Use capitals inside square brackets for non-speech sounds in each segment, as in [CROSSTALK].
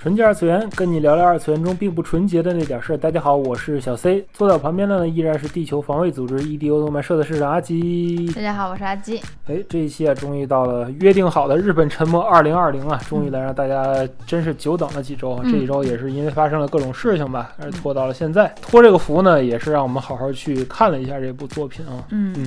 纯洁二次元，跟你聊聊二次元中并不纯洁的那点事儿。大家好，我是小 C，坐在我旁边的呢依然是地球防卫组织 EDO 动漫社的社长阿基。大家好，我是阿基。哎，这一期啊，终于到了约定好的日本沉没二零二零啊，终于来让大家真是久等了几周啊。嗯这一周也是因为发生了各种事情吧，而拖到了现在。托这个福呢，也是让我们好好去看了一下这部作品啊。嗯嗯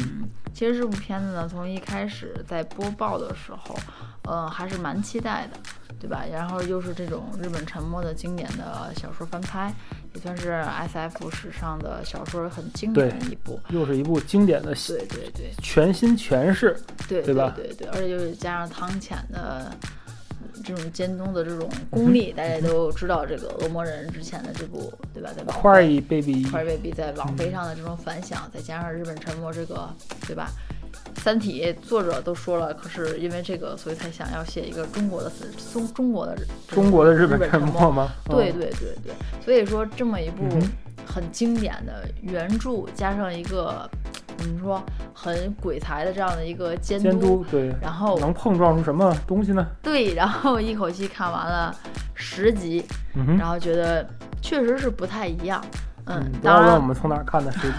其实这部片子呢，从一开始在播报的时候，呃，还是蛮期待的，对吧？然后又是这种日本沉没的经典的小说翻拍，也算是 S F 史上的小说很经典的一部。又是一部经典的对对对全新诠释，对对吧对对，而且又是加上汤浅的这种监督的这种功力，大家都知道这个《恶魔人》之前的这部，对吧？在网花儿飞一 baby，花儿 baby 在网飞上的这种反响，再加上日本沉没这个，对吧？三体作者都说了，可是因为这个，所以才想要写一个中国的中中国的中国的日本本沉没没吗？对嗯对对对，所以说这么一部很经典的原著，加上一个怎么说很鬼才的这样的一个监监督对，然后能碰撞出什么东西呢？对，然后一口气看完了十集，嗯然。后觉得确实是不太一样。嗯，当然问我们从哪儿看的，实际。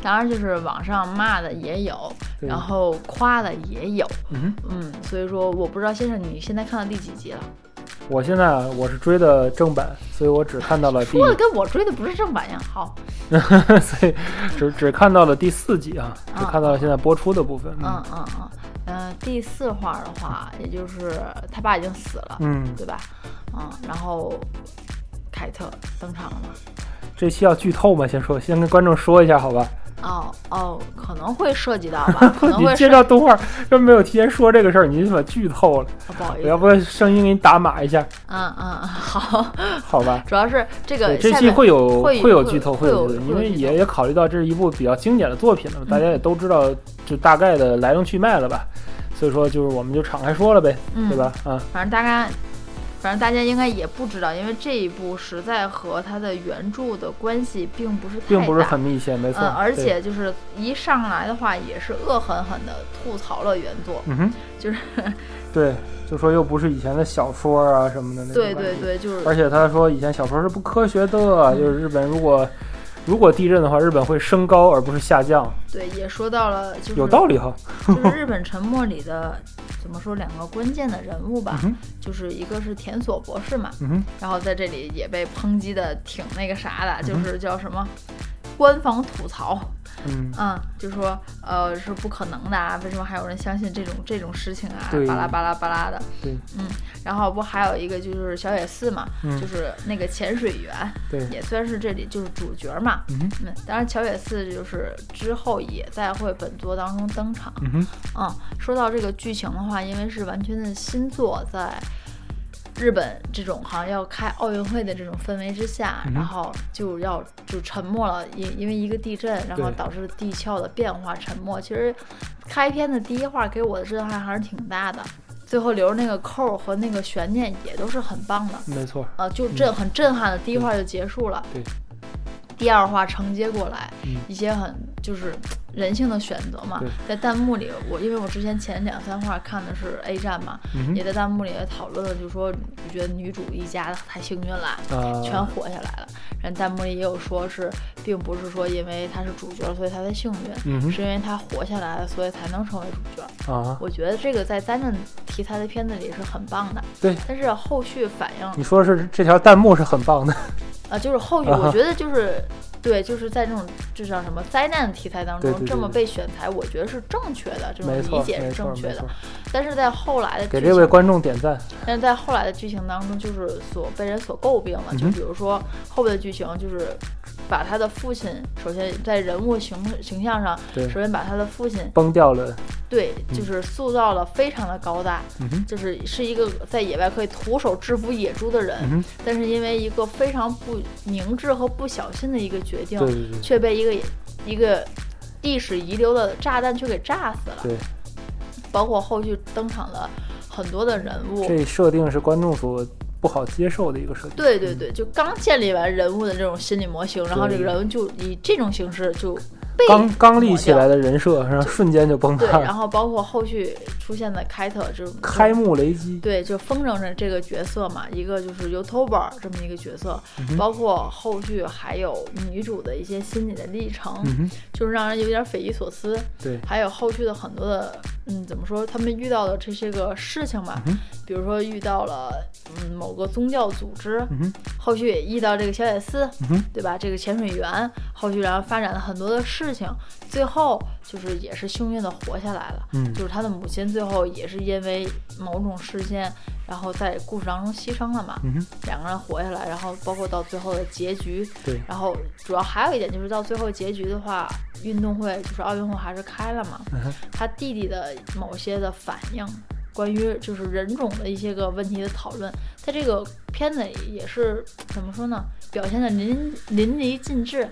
当然就是网上骂的也有，然后夸的也有，嗯，嗯，所以说我不知道先生你现在看到第几集了？我现在啊，我是追的正版，所以我只看到了第说，的跟我追的不是正版呀。好，[LAUGHS] 所以只只看到了第四集啊，只啊看到了现在播出的部分。嗯嗯嗯，呃，第四话的话，也就是他爸已经死了，嗯，对吧？嗯，然后凯特登场了吗？这期要剧透吗？先说，先跟观众说一下，好吧？哦哦，可能会涉及到吧，[LAUGHS] 可能你介绍动画又没有提前说这个事儿，你就把剧透了。哦不好意思，我要不声音给你打码一下，嗯嗯，嗯好，[LAUGHS] 好吧？主要是这个，这期会有会有剧透，会有有，因为也也考虑到这是一部比较经典的作品了，大家也都知道就大概的来龙去脉了吧？所以说就是我们就敞开说了呗，嗯对吧？啊，反正大概，反正大家应该也不知道，因为这一部实在和它的原著的关系并不是太大，并不是很密切，没错。嗯，而且就是一上来的话，也是恶狠狠的吐槽了原作，嗯哼，就是对，就说又不是以前的小说啊什么的那种对对对，就是而且他说以前小说是不科学的，嗯就是日本如果如果地震的话，日本会升高而不是下降，对也说到了，就是有道理哈。就是日本沉没里的怎么说两个关键的人物吧，嗯，就是一个是田所博士嘛，嗯，然后在这里也被抨击的挺那个啥的，就是叫什么官方吐槽，嗯，嗯，就说呃是不可能的啊，为什么还有人相信这种这种事情啊？对巴拉巴拉巴拉的，对，嗯，然后不还有一个就是小野寺嘛，嗯就是那个潜水员，对，[LAUGHS] 也算是这里就是主角嘛。嗯，嗯，当然小野寺就是之后也在会本作当中登场。嗯哼，嗯，说到这个剧情的话，因为是完全的新作，在日本这种好像要开奥运会的这种氛围之下，嗯然后就要就沉没了，因因为一个地震，然后导致地壳的变化沉没。其实开篇的第一话给我的震撼还是挺大的，最后留着那个扣儿和那个悬念也都是很棒的。没错，呃，就震很震撼的第一话就结束了。对。第二话承接过来嗯一些很就是人性的选择嘛，在弹幕里，我因为我之前前两三话看的是 A 站嘛，嗯，也在弹幕里也讨论了，就说我觉得女主一家太幸运了。啊，全活下来了，然后弹幕里也有说是，并不是说因为她是主角所以她才幸运，嗯，是因为她活下来了，所以才能成为主角。啊，我觉得这个在灾难题材的片子里是很棒的，对。但是后续反应你说是这条弹幕是很棒的，啊，就是后 [LAUGHS] 续，我觉得就是对，就是在这种这叫什么灾难题材当中，对对对这么被选材，我觉得是正确的，这种，理解，是正确的。但是在后来的给这位观众点赞。但是在后来的剧情当中，就是所被人所诟病了。就比如说后边的剧情，就是把他的父亲，首先在人物形形象上，对。首先把他的父亲崩掉了，对，就是塑造了非常的高大，嗯，就是是一个在野外可以徒手制服野猪的人，嗯，但是因为一个非常不明智和不小心的一个决定，对对对。却被一个一个历史遗留的炸弹却给炸死了。对，包括后续登场的很多的人物，这设定是观众所不好接受的一个设定。对对对，就刚建立完人物的这种心理模型，然后这个对人就以这种形式就被刚刚立起来的人设，然后瞬间就崩，塌了。然后包括后续出现的凯特这种开幕雷击，对，就风筝这这个角色嘛，一个就是 YouTuber 这么一个角色，嗯包括后续还有女主的一些心理的历程，嗯，就是让人有点匪夷所思。对，还有后续的很多的，嗯，怎么说？他们遇到的这些个事情吧，嗯比如说遇到了嗯某个宗教组织，嗯，后续也遇到这个小野寺，嗯，对吧？这个潜水员，后续然后发展了很多的事情，最后就是也是幸运的活下来了。嗯就是他的母亲最后也是因为某种事件，然后在故事当中牺牲了嘛，嗯，两个人活下来，然后包括到最后的结局，对，然后主要还有一点就是到最后结局的话，运动会就是奥运会还是开了嘛，嗯，他弟弟的某些的反应，关于就是人种的一些个问题的讨论，在这个片子也是怎么说呢，表现的淋淋漓尽致。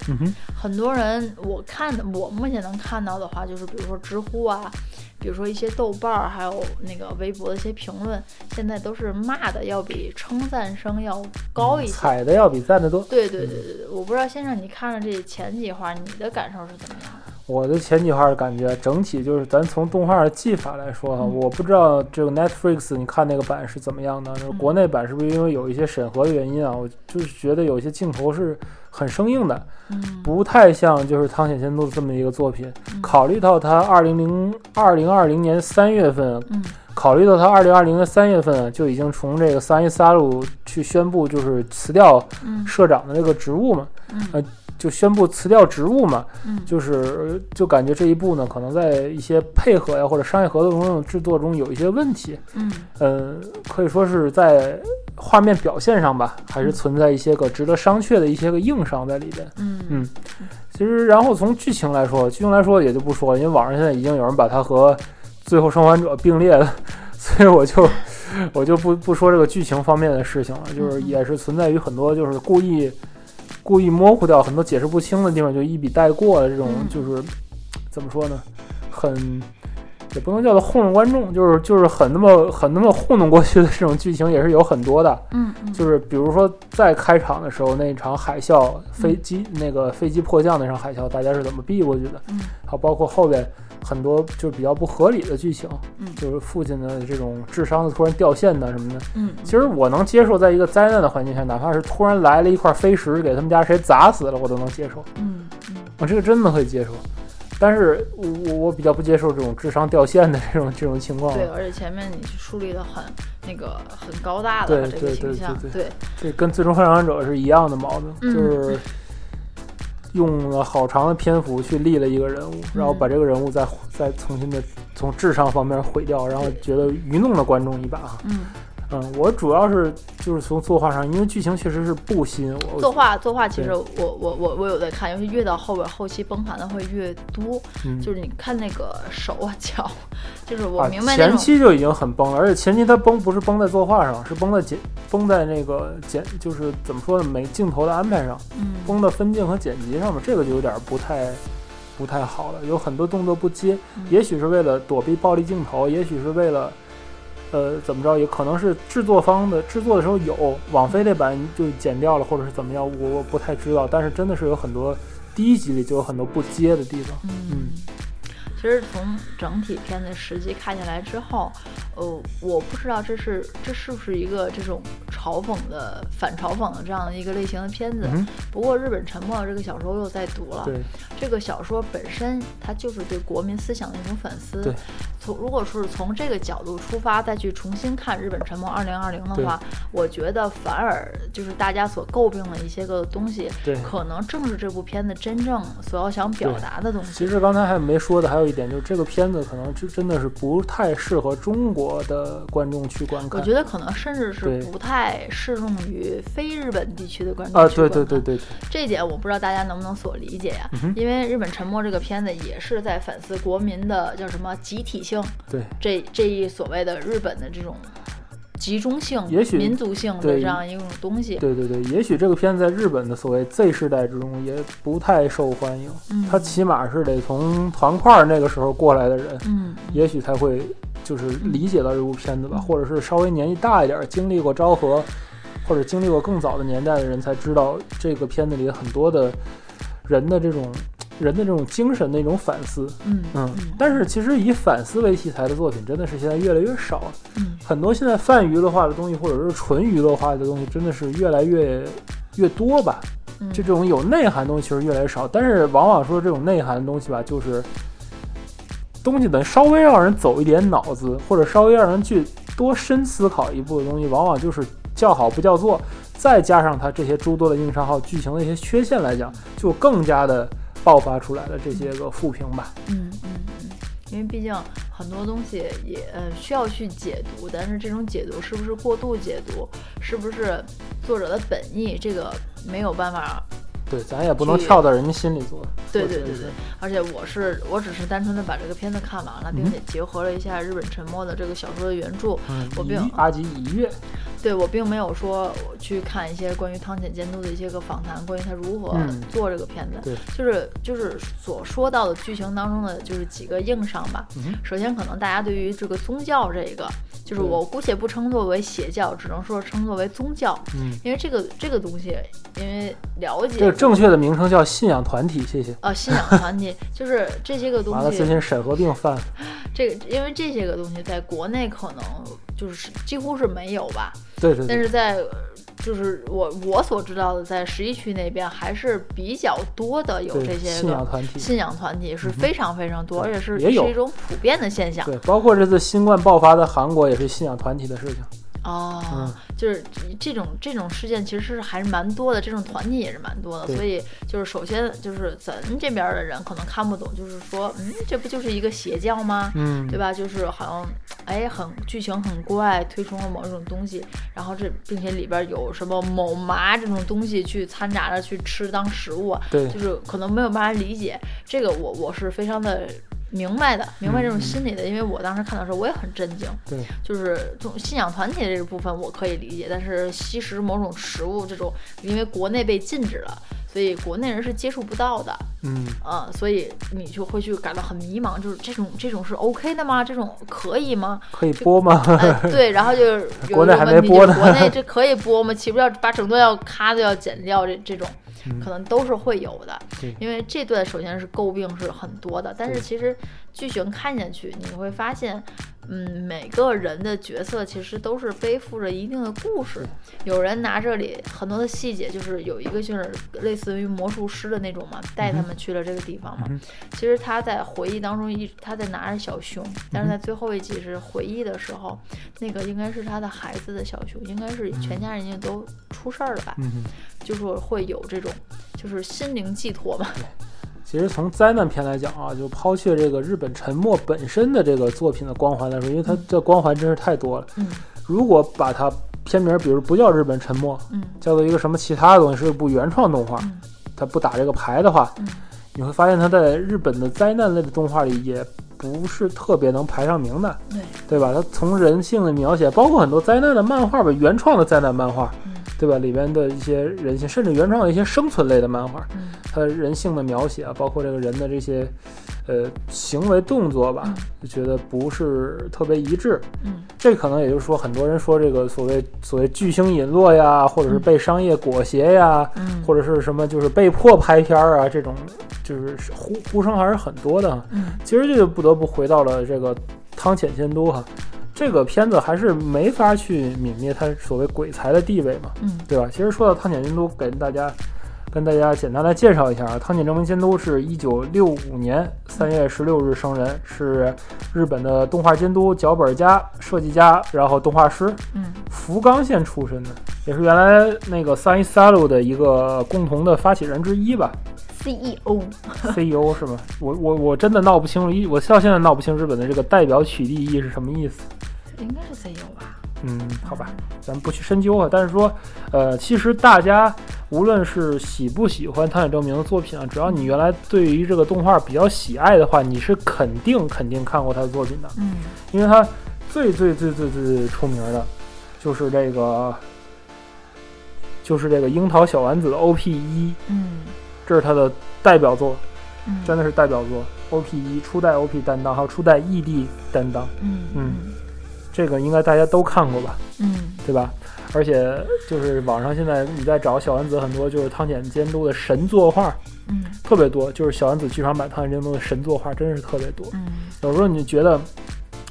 很多人我看的，我目前能看到的话，就是比如说知乎啊，比如说一些豆瓣儿，还有那个微博的一些评论，现在都是骂的要比称赞声要高一些。踩的要比赞的多。对对对对对，我不知道先生你看了这前几话，你的感受是怎么样的？我的前几话的感觉，整体就是咱从动画的技法来说哈，嗯。我不知道这个 Netflix 你看那个版是怎么样的，就是嗯国内版是不是因为有一些审核的原因啊？我就是觉得有些镜头是很生硬的，嗯，不太像就是汤显先度这么一个作品。嗯。考虑到他二零零二零二零年三月份，嗯。考虑到他二零二零年三月份就已经从这个三一三路去宣布就是辞掉嗯。社长的这个职务嘛，嗯。呃就宣布辞掉职务嘛，嗯。就是就感觉这一步呢，可能在一些配合呀或者商业合作中制作中有一些问题，嗯。呃，可以说是在画面表现上吧，还是存在一些个值得商榷的一些个硬伤在里边。嗯。嗯。其实，然后从剧情来说，剧情来说也就不说了，因为网上现在已经有人把它和《最后生还者》并列了，[LAUGHS] 所以我就我就不不说这个剧情方面的事情了，就是嗯。也是存在于很多就是故意故意模糊掉很多解释不清的地方，就一笔带过的这种嗯，就是怎么说呢，很。也不能叫做糊弄观众，就是就是很那么很那么糊弄过去的这种剧情也是有很多的。嗯嗯，就是比如说在开场的时候那场海啸，飞机那个飞机迫降那场海啸，大家是怎么避过去的？嗯还有包括后边很多就是比较不合理的剧情，嗯就是父亲的这种智商的突然掉线的什么的。嗯，其实我能接受，在一个灾难的环境下，哪怕是突然来了一块飞石给他们家谁砸死了，我都能接受。嗯嗯我这个真的可以接受。但是我我我比较不接受这种智商掉线的这种这种情况。对，而且前面你树立的很那个很高大的这个对对形象，对对，这跟《最终幻想者》是一样的毛病，嗯就是用了好长的篇幅去立了一个人物，然后把这个人物再再重新的从智商方面毁掉，然后觉得愚弄了观众一把啊。嗯，我主要是就是从作画上，因为剧情确实是不新，我作画作画其实我我我我有在看，尤其越到后边后期崩盘的会越多，嗯就是你看那个手啊脚，就是我啊明白那前，期就已经很崩了，而且前期它崩不是崩在作画上，是崩在剪崩在那个剪就是怎么说呢，每镜头的安排上。嗯崩的分镜和剪辑上面，这个就有点不太不太好了，有很多动作不接，嗯也许是为了躲避暴力镜头，也许是为了。呃，怎么着？也可能是制作方的制作的时候有网飞那版就剪掉了，或者是怎么样，我我不太知道。但是真的是有很多第一集里就有很多不接的地方。嗯，其实从整体片子实际看下来之后，呃，我不知道这是这是不是一个这种嘲讽的反嘲讽的这样的一个类型的片子。嗯，不过《日本沉默》这个小说我有在读了，这个小说本身它就是对国民思想的一种反思。从如果说是从这个角度出发，再去重新看《日本沉默二零二零》的话，我觉得反而就是大家所诟病的一些个东西，可能正是这部片子真正所要想表达的东西。其实刚才还没说的，还有一点，就是这个片子可能真真的是不太适合中国的观众去观看。我觉得可能甚至是不太适用于非日本地区的观啊，众去对观看。对对对，这一点我不知道大家能不能所理解呀、嗯因为《日本沉默》这个片子也是在反思国民的叫什么集体性，对这这一所谓的日本的这种集中性、也许民族性的这样一种东西。对对对，也许这个片子在日本的所谓 Z 世代之中也不太受欢迎，嗯，他起码是得从团块儿那个时候过来的人，嗯，也许才会就是理解到这部片子吧，嗯。或者是稍微年纪大一点儿，经历过昭和，或者经历过更早的年代的人才知道这个片子里很多的人的这种人的这种精神的一种反思。嗯嗯嗯，但是其实以反思为题材的作品真的是现在越来越少了，嗯很多现在泛娱乐化的东西，或者是纯娱乐化的东西，真的是越来越越多吧。嗯，就这种有内涵的东西其实越来越少，但是往往说这种内涵的东西吧，就是东西能稍微让人走一点脑子，或者稍微让人去多深思考一步的东西，往往就是叫好不叫座，再加上它这些诸多的硬伤号、剧情的一些缺陷来讲，就更加的爆发出来的这些个负评吧。嗯嗯嗯，因为毕竟很多东西也呃需要去解读，但是这种解读是不是过度解读，是不是作者的本意，这个没有办法。对，咱也不能跳到人家心里做。对对对对，而且我是我只是单纯的把这个片子看完了，并嗯且结合了一下日本沉默的这个小说的原著，嗯，我并以阿吉以悦，对我并没有说我去看一些关于汤浅监督的一些个访谈，关于他如何嗯做这个片子，对就是就是所说到的剧情当中的就是几个硬伤吧。嗯首先，可能大家对于这个宗教这个，就是我姑且不称作为邪教，只能说称作为宗教，嗯，因为这个这个东西，因为了解这个正确的名称叫信仰团体，谢谢。呃信仰团体，就是这些个东完了，最西，近审核病犯。[LAUGHS] 这个因为这些个东西在国内可能就是几乎是没有吧，对对对，但是在呃就是我我所知道的，在十一区那边还是比较多的有这些信仰个团体。信仰团体是非常非常多，而且是也是一种普遍的现象。对，包括这次新冠爆发的韩国也是信仰团体的事情。哦，嗯。就是这种这种事件其实是还是蛮多的，这种团体也是蛮多的，所以就是首先就是咱这边的人可能看不懂，就是说，嗯，这不就是一个邪教吗？嗯，对吧？就是好像，哎，很剧情很怪，推崇了某一种东西，然后这并且里边有什么某麻这种东西去掺杂着去吃当食物啊，对。就是可能没有办法理解。这个我，我是非常的明白的，明白这种嗯心理的，因为我当时看到的时候我也很震惊，对，就是这种信仰团体这个部分我可以理解，但是吸食某种食物这种，因为国内被禁止了，所以国内人是接触不到的，嗯，嗯，所以你就会去感到很迷茫，就是这种这种是 OK 的吗？这种可以吗？可以播吗？呃，对，然后就是 [LAUGHS] 有国内还没播呢就是国内这可以播吗？岂不是要把整段要咔的要剪掉？这这种嗯可能都是会有的。对，因为这段首先是诟病是很多的，但是其实剧情看下去，你会发现，嗯，每个人的角色其实都是背负着一定的故事。有人拿这里很多的细节，就是有一个就是类似于魔术师的那种嘛，带他们去了这个地方嘛。嗯其实他在回忆当中一他在拿着小熊，但嗯是在最后一集是回忆的时候，那个应该是他的孩子的小熊，应该是全家人家都出事儿了吧，嗯，就是会有这种就是心灵寄托嘛。其实从灾难片来讲啊，就抛却这个日本沉没本身的这个作品的光环来说，因为它这光环真是太多了。嗯。如果把它片名，比如不叫日本沉没，嗯。叫做一个什么其他的东西，是一部原创动画，嗯。它不打这个牌的话，嗯。你会发现它在日本的灾难类的动画里也不是特别能排上名的，对，对吧？它从人性的描写，包括很多灾难的漫画吧，原创的灾难漫画，嗯对吧？里边的一些人性，甚至原创的一些生存类的漫画，嗯它人性的描写啊，包括这个人的这些呃行为动作吧嗯，就觉得不是特别一致。嗯这可能也就是说，很多人说这个所谓所谓巨星陨落呀，或者是被商业裹挟呀，嗯，或者是什么就是被迫拍片儿啊，这种就是呼呼声还是很多的。嗯其实这就不得不回到了这个汤浅监督哈，这个片子还是没法去泯灭他所谓鬼才的地位嘛，嗯对吧？其实说到汤浅监督，给大家跟大家简单来介绍一下啊，汤浅证明监督是一九六五年三月十六日生人，是日本的动画监督、脚本家、设计家，然后动画师，嗯福冈县出身的，也是原来那个三一 Salu 的一个共同的发起人之一吧。CEO，CEO 是吗？我我我真的闹不清楚，一我到现在闹不清日本的这个代表取缔役是什么意思。应该是 CEO 吧？嗯，好吧，咱不去深究啊。但是说，呃，其实大家无论是喜不喜欢汤浅证明的作品啊，只要你原来对于这个动画比较喜爱的话，你是肯定肯定看过他的作品的，嗯因为他最最最最最出名的，就是这个，就是这个樱桃小丸子的 OP 一，嗯这是他的代表作，嗯，真的是代表作。OP 一初代 OP 担当，还有初代 ED 担当，嗯嗯这个应该大家都看过吧？嗯对吧？而且就是网上现在你在找小丸子，很多就是汤浅监督的神作画嗯特别多，就是小丸子剧场版汤浅监督的神作画真是特别多。嗯有时候你觉得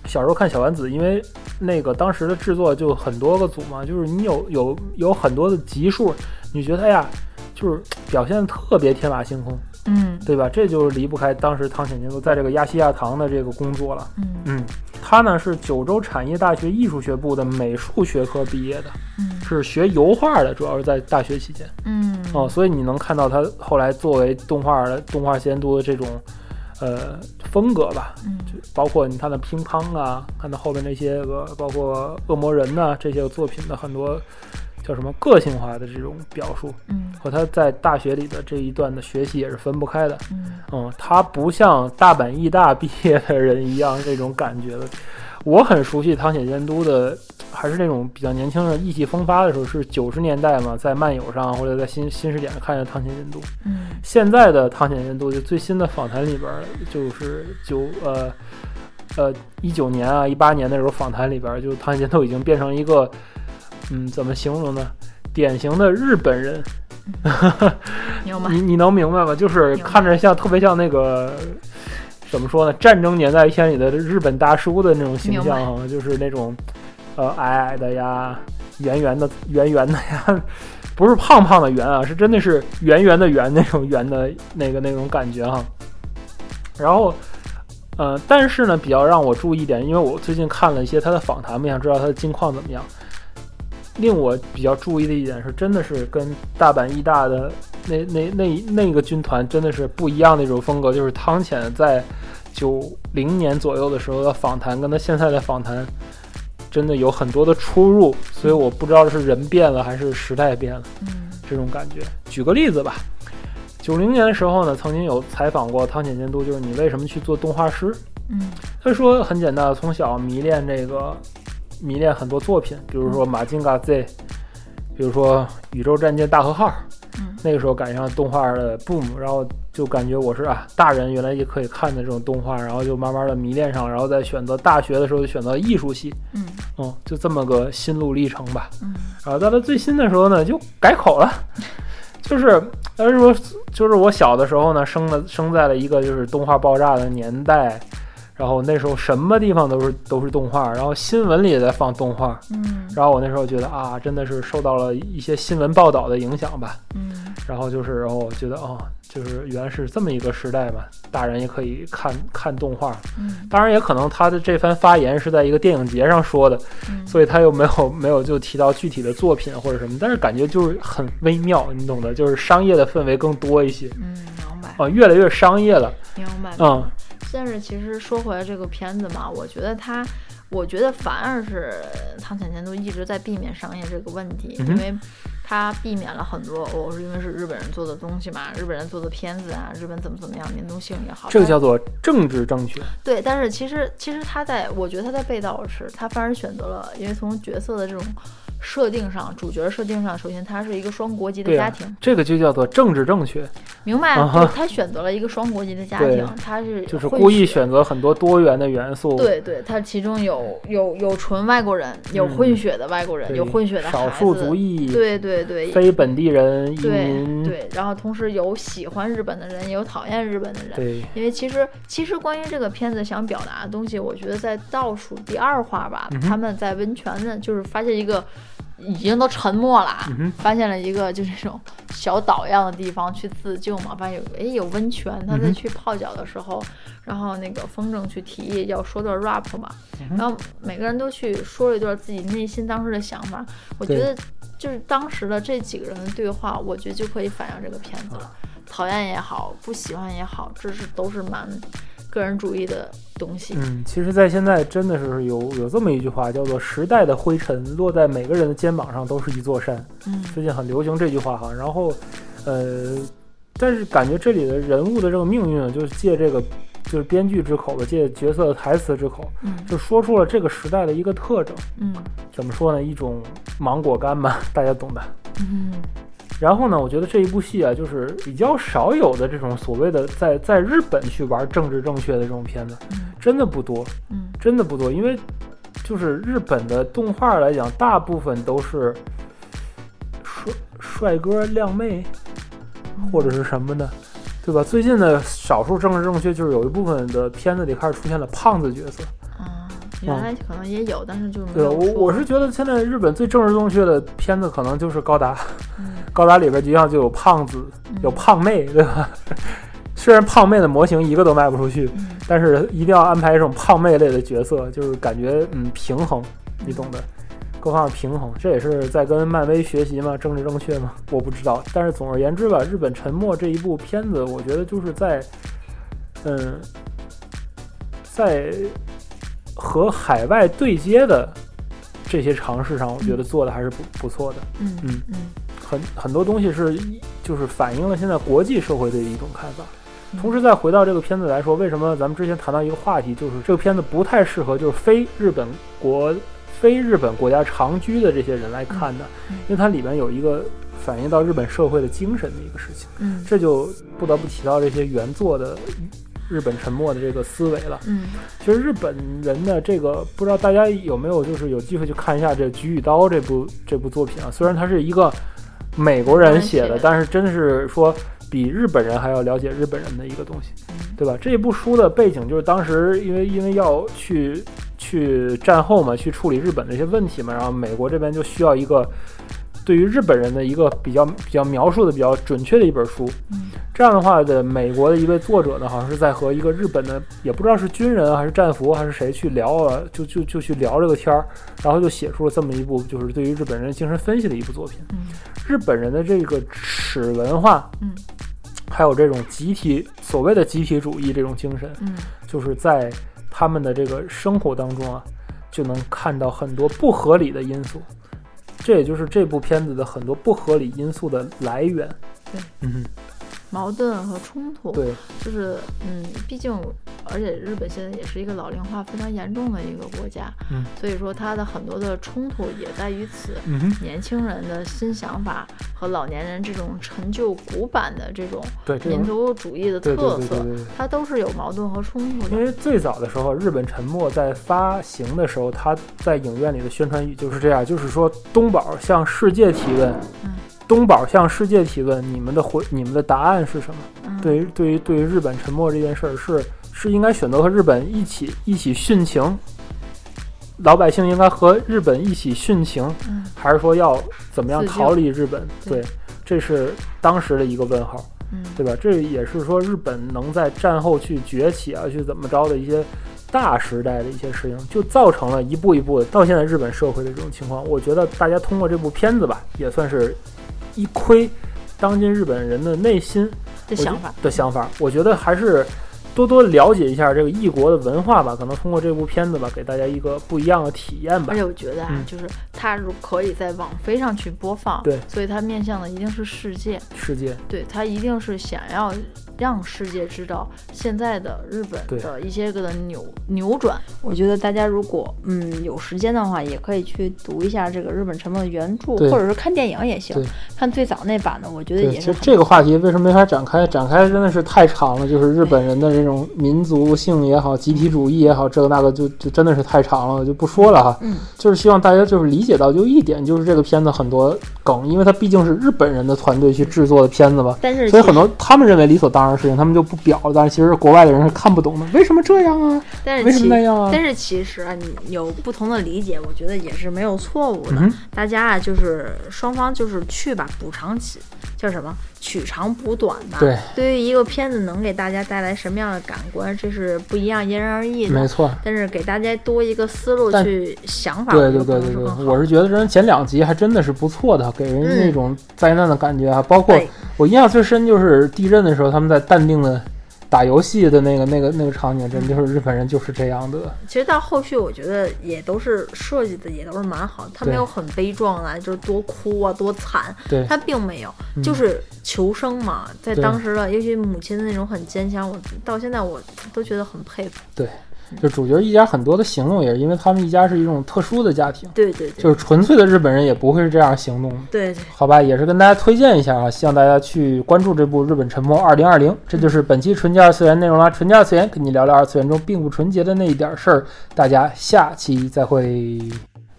小时候看小丸子，因为那个当时的制作就很多个组嘛，就是你有有有很多的集数，你觉得哎呀，就是表现的特别天马行空，嗯对吧？这就是离不开当时汤浅监督在这个亚细亚堂的这个工作了。嗯嗯，他呢是九州产业大学艺术学部的美术学科毕业的，嗯是学油画的，主要是在大学期间嗯哦，所以你能看到他后来作为动画的动画监督的这种呃风格吧，嗯包括你看的乒乓啊，看到后面那些个，包括恶魔人呐、这些作品的很多叫什么个性化的这种表述，嗯和他在大学里的这一段的学习也是分不开的。嗯嗯，他不像大阪艺大毕业的人一样这种感觉的。我很熟悉汤浅监督的，还是那种比较年轻人意气风发的时候，是九十年代嘛，在漫友上或者在新新视点看见汤浅监督。嗯现在的汤浅监督就最新的访谈里边儿，就是九呃呃一九年啊一八年的时候访谈里边儿，就汤显监督已经变成一个嗯怎么形容呢？典型的日本人，[LAUGHS] 你你能明白吗？就是看着像特别像那个怎么说呢？战争年代片里的日本大叔的那种形象啊，就是那种呃矮矮的呀，圆圆的圆圆的呀，[LAUGHS] 不是胖胖的圆啊，是真的是圆圆的圆那种圆的那个那种感觉哈、然后。呃，但是呢，比较让我注意一点，因为我最近看了一些他的访谈我，想知道他的近况怎么样。令我比较注意的一点是，真的是跟大阪艺大的那那那那个军团真的是不一样的一种风格。就是汤浅在九零年左右的时候的访谈，跟他现在的访谈真的有很多的出入，所以我不知道是人变了还是时代变了嗯这种感觉。举个例子吧，九零年的时候呢，曾经有采访过汤浅监督，就是你为什么去做动画师？嗯他说很简单，从小迷恋这个，迷恋很多作品，比如说《马金嘎 Z》，比如说《宇宙战舰大和号》。嗯那个时候赶上动画的 boom，然后就感觉我是啊，大人原来也可以看的这种动画，然后就慢慢的迷恋上，然后在选择大学的时候就选择艺术系，嗯嗯，就这么个心路历程吧。嗯然后到了最新的时候呢，就改口了，[LAUGHS] 就是他说，就是我小的时候呢，生了生在了一个就是动画爆炸的年代，然后那时候什么地方都是都是动画，然后新闻里也在放动画，嗯。然后我那时候觉得啊，真的是受到了一些新闻报道的影响吧，嗯。然后就是然后我觉得哦，就是原来是这么一个时代嘛，大人也可以看看动画，嗯。当然也可能他的这番发言是在一个电影节上说的，嗯，所以他又没有没有就提到具体的作品或者什么，但是感觉就是很微妙，你懂的，就是商业的氛围更多一些。嗯明白。啊，越来越商业了，明白。嗯但是其实说回来这个片子嘛，我觉得它，我觉得反而是汤浅监督一直在避免商业这个问题，因为他避免了很多，哦，是因为是日本人做的东西嘛，日本人做的片子啊，日本怎么怎么样，民族性也好，这个叫做政治正确，对，但是其实其实他在，我觉得他在背道而驰，他反而选择了，因为从角色的这种设定上，主角设定上，首先他是一个双国籍的家庭，，这个就叫做政治正确，明白？就他选择了一个双国籍的家庭，他是就是故意选择很多多元的元素，对对，他其中有有有纯外国人，有嗯混血的外国人，对有混血的少数族裔，对对对，非本地人移对民，对，然后同时有喜欢日本的人，也有讨厌日本的人。对因为其实其实关于这个片子想表达的东西，我觉得在倒数第二话吧，嗯他们在温泉的，就是发现一个已经都沉默了发现了一个就是这种小岛一样的地方去自救嘛，发现有诶有温泉，他在去泡脚的时候，然后那个风筝去提议要说段 rap 嘛，嗯然后每个人都去说了一段自己内心当时的想法，我觉得就是当时的这几个人的对话，我觉得就可以反映这个片子。了。讨厌也好，不喜欢也好，这是都是蛮个人主义的东西。嗯，其实，在现在真的是有有这么一句话，叫做“时代的灰尘落在每个人的肩膀上都是一座山”。嗯最近很流行这句话哈。然后，呃，但是感觉这里的人物的这个命运啊，就是借这个就是编剧之口吧，借角色的台词之口，嗯就说出了这个时代的一个特征。嗯怎么说呢？一种芒果干吧，[LAUGHS] 大家懂的。嗯然后呢，我觉得这一部戏啊，就是比较少有的这种所谓的在在日本去玩政治正确的这种片子，嗯真的不多，嗯真的不多。因为就是日本的动画来讲，大部分都是帅帅哥靓妹或者是什么的，对吧？最近的少数政治正确，就是有一部分的片子里开始出现了胖子角色。啊，原来可能也有，但是就对，我我是觉得现在日本最政治正确的片子，可能就是高达。嗯 [LAUGHS] 高达里边就像就有胖子，有嗯胖妹，对吧？[LAUGHS] 虽然胖妹的模型一个都卖不出去，嗯但是一定要安排一种胖妹类的角色，就是感觉嗯平衡，你懂的，各方面平衡。这也是在跟漫威学习嘛，政治正确嘛，我不知道。但是总而言之吧，日本沉默这一部片子，我觉得就是在嗯在和海外对接的这些尝试上，我觉得做的还是不不错的。嗯嗯。嗯。很很多东西是就是反映了现在国际社会的一种看法。嗯。同时，再回到这个片子来说，为什么咱们之前谈到一个话题，就是这个片子不太适合就是非日本国、非日本国家长居的这些人来看的，嗯。因为它里面有一个反映到日本社会的精神的一个事情，嗯。这就不得不提到这些原作的日本沉没的这个思维了。嗯其实日本人的这个，不知道大家有没有就是有机会去看一下这《菊与刀》这部这部作品啊？虽然它是一个美国人写的，但是真的是说比日本人还要了解日本人的一个东西，嗯对吧？这部书的背景就是当时因为因为要去去战后嘛，去处理日本的一些问题嘛，然后美国这边就需要一个对于日本人的一个比较比较描述的比较准确的一本书。嗯这样的话的，美国的一位作者呢，好像是在和一个日本的，也不知道是军人啊还是战俘还是谁去聊啊，就就就去聊这个天儿，然后就写出了这么一部就是对于日本人精神分析的一部作品。嗯日本人的这个耻文化，嗯还有这种集体所谓的集体主义这种精神，嗯就是在他们的这个生活当中啊，就能看到很多不合理的因素。这也就是这部片子的很多不合理因素的来源。对，嗯矛盾和冲突，，对，就是嗯，毕竟而且日本现在也是一个老龄化非常严重的一个国家，嗯，所以说它的很多的冲突也在于此。嗯，年轻人的新想法和老年人这种陈旧古板的这种民族主义的特色。它都是有矛盾和冲突的。因为最早的时候，日本沉没在发行的时候，它在影院里的宣传语就是这样，就是说东宝向世界提问，嗯东宝向世界提问，你们的回你们的答案是什么？嗯，对于对于对于日本沉没这件事儿，是是应该选择和日本一起一起殉情，老百姓应该和日本一起殉情，嗯。还是说要怎么样逃离日本？对对，这是当时的一个问号。嗯。对吧？这也是说日本能在战后去崛起啊，去怎么着的一些大时代的一些事情，就造成了一步一步的到现在日本社会的这种情况。我觉得大家通过这部片子吧，也算是一窥当今日本人的内心的想法的想法。我觉得还是多多了解一下这个异国的文化吧，可能通过这部片子吧，给大家一个不一样的体验吧。而。且我觉得啊，嗯。就是它如可以在网飞上去播放，对。所以它面向的一定是世界，世界，对，它一定是想要让世界知道现在的日本的一些个的扭扭转。我觉得大家如果嗯有时间的话，也可以去读一下这个日本沉没的原著，或者是看电影也行。看最早那版的，我觉得，也是其实这个话题为什么没法展开？展开真的是太长了，就是日本人的这种民族性也好，集体主义也好，这个那个就就真的是太长了，我就不说了哈。嗯，就是希望大家就是理解到就一点，就是这个片子很多梗，因为它毕竟是日本人的团队去制作的片子嘛，但是所以很多他们认为理所当样的事情，他们就不表，但是其实国外的人是看不懂的，为什么这样啊？但是其么那样啊？但是其实啊，你有不同的理解，我觉得也是没有错误的。嗯大家啊，就是双方就是去吧，补偿起叫什么取长补短吧。对，对于一个片子能给大家带来什么样的感官，这是不一样，因人而异的。没错。但是给大家多一个思路去想法，对对对对对我是觉得人前两集还真的是不错的，给人嗯那种灾难的感觉啊。包括我印象最深就是地震的时候，他们在淡定的打游戏的那个那个那个场景，真就是日本人就是这样的。其实到后续，我觉得也都是设计的，也都是蛮好的。他没有很悲壮啊，就是多哭啊，多惨，对，他并没有，嗯就是求生嘛。在当时的，尤其母亲的那种很坚强，我到现在我都觉得很佩服。就主角一家很多的行动也是因为他们一家是一种特殊的家庭，对对对，就是纯粹的日本人也不会是这样行动的。对对，好吧，也是跟大家推荐一下啊，希望大家去关注这部《日本沉没二零二零》。这就是本期纯洁二次元内容啦，纯洁二次元跟你聊聊二次元中并不纯洁的那一点事儿。大家下期再会。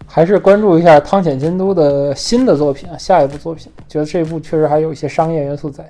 还是关注一下汤浅监督的新的作品啊，下一部作品，觉得这部确实还有一些商业元素在。